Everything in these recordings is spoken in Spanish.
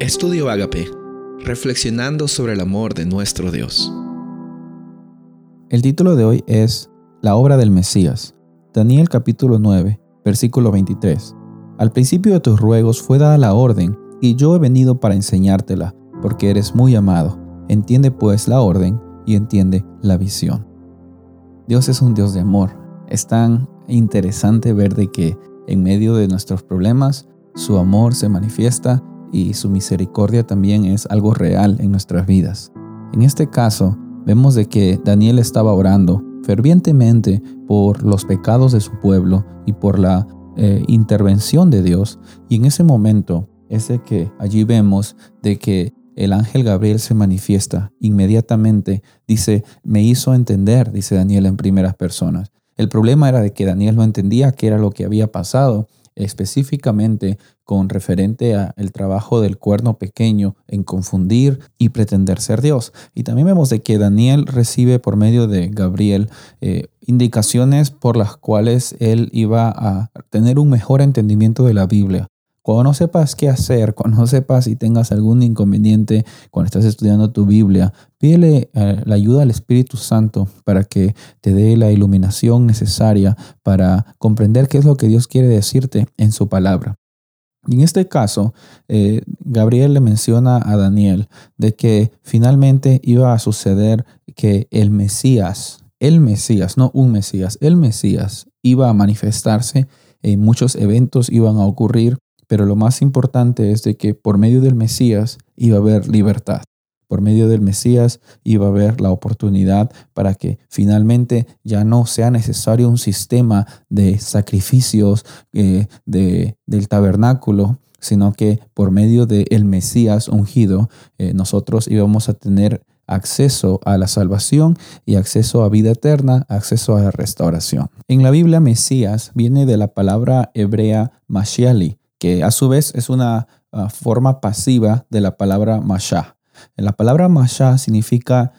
Estudio Agape, reflexionando sobre el amor de nuestro Dios. El título de hoy es La obra del Mesías. Daniel capítulo 9, versículo 23. Al principio de tus ruegos fue dada la orden, y yo he venido para enseñártela, porque eres muy amado. Entiende pues la orden y entiende la visión. Dios es un Dios de amor. Es tan interesante ver de que en medio de nuestros problemas, su amor se manifiesta y su misericordia también es algo real en nuestras vidas. En este caso, vemos de que Daniel estaba orando fervientemente por los pecados de su pueblo y por la eh, intervención de Dios. Y en ese momento es de que allí vemos de que el ángel Gabriel se manifiesta inmediatamente. Dice, me hizo entender, dice Daniel en primeras personas. El problema era de que Daniel no entendía qué era lo que había pasado específicamente con referente al trabajo del cuerno pequeño en confundir y pretender ser Dios. Y también vemos de que Daniel recibe por medio de Gabriel eh, indicaciones por las cuales él iba a tener un mejor entendimiento de la Biblia. Cuando no sepas qué hacer, cuando no sepas si tengas algún inconveniente cuando estás estudiando tu Biblia, pídele eh, la ayuda al Espíritu Santo para que te dé la iluminación necesaria para comprender qué es lo que Dios quiere decirte en su palabra. Y en este caso, eh, Gabriel le menciona a Daniel de que finalmente iba a suceder que el Mesías, el Mesías, no un Mesías, el Mesías iba a manifestarse, en muchos eventos iban a ocurrir pero lo más importante es de que por medio del Mesías iba a haber libertad. Por medio del Mesías iba a haber la oportunidad para que finalmente ya no sea necesario un sistema de sacrificios eh, de, del tabernáculo, sino que por medio del Mesías ungido, eh, nosotros íbamos a tener acceso a la salvación y acceso a vida eterna, acceso a la restauración. En la Biblia, Mesías viene de la palabra hebrea Mashiali, que a su vez es una ah, forma pasiva de la palabra masha. La palabra masha significa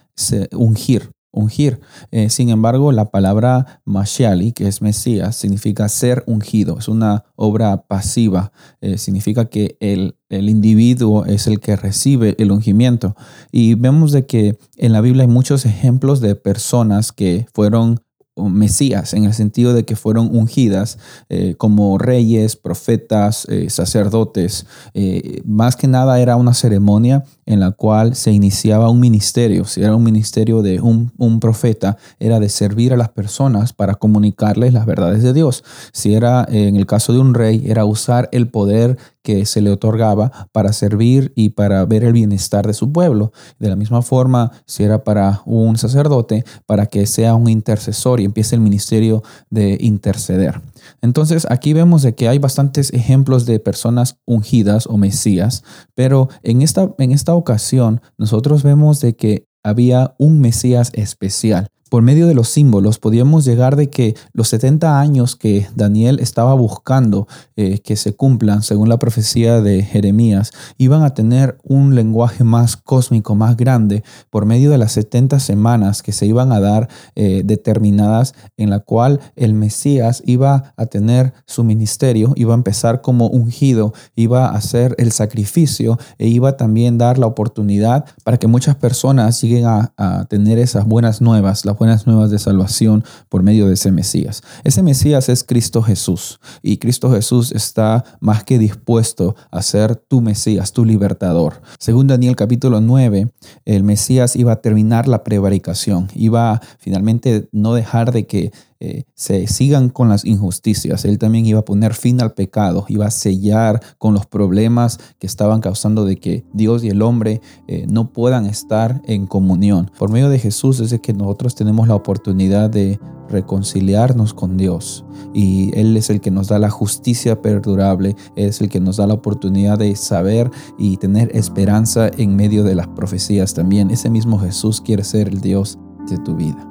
ungir, ungir. Eh, sin embargo, la palabra mashiali, que es Mesías, significa ser ungido. Es una obra pasiva. Eh, significa que el, el, individuo es el que recibe el ungimiento. Y vemos de que en la Biblia hay muchos ejemplos de personas que fueron Mesías, en el sentido de que fueron ungidas eh, como reyes, profetas, eh, sacerdotes. Eh, más que nada era una ceremonia en la cual se iniciaba un ministerio. Si era un ministerio de un, un, profeta, era de servir a las personas para comunicarles las verdades de Dios. Si era en el caso de un rey, era usar el poder que se le otorgaba para servir y para ver el bienestar de su pueblo. De la misma forma, si era para un sacerdote, para que sea un intercesor y empiece el ministerio de interceder. Entonces aquí vemos de que hay bastantes ejemplos de personas ungidas o mesías, pero en esta, en esta ocasión nosotros vemos de que había un Mesías especial por medio de los símbolos podíamos llegar de que los 70 años que Daniel estaba buscando eh, que se cumplan según la profecía de Jeremías iban a tener un lenguaje más cósmico, más grande, por medio de las 70 semanas que se iban a dar eh, determinadas en la cual el Mesías iba a tener su ministerio, iba a empezar como ungido, iba a hacer el sacrificio e iba también dar la oportunidad para que muchas personas lleguen a, a tener esas buenas nuevas, buenas nuevas de salvación por medio de ese Mesías. Ese Mesías es Cristo Jesús y Cristo Jesús está más que dispuesto a ser tu Mesías, tu libertador. Según Daniel capítulo 9, el Mesías iba a terminar la prevaricación, iba finalmente no dejar de que eh, se sigan con las injusticias. Él también iba a poner fin al pecado, iba a sellar con los problemas que estaban causando de que Dios y el hombre eh, no puedan estar en comunión. Por medio de Jesús es de que nosotros tenemos la oportunidad de reconciliarnos con Dios y Él es el que nos da la justicia perdurable, es el que nos da la oportunidad de saber y tener esperanza en medio de las profecías también. Ese mismo Jesús quiere ser el Dios de tu vida.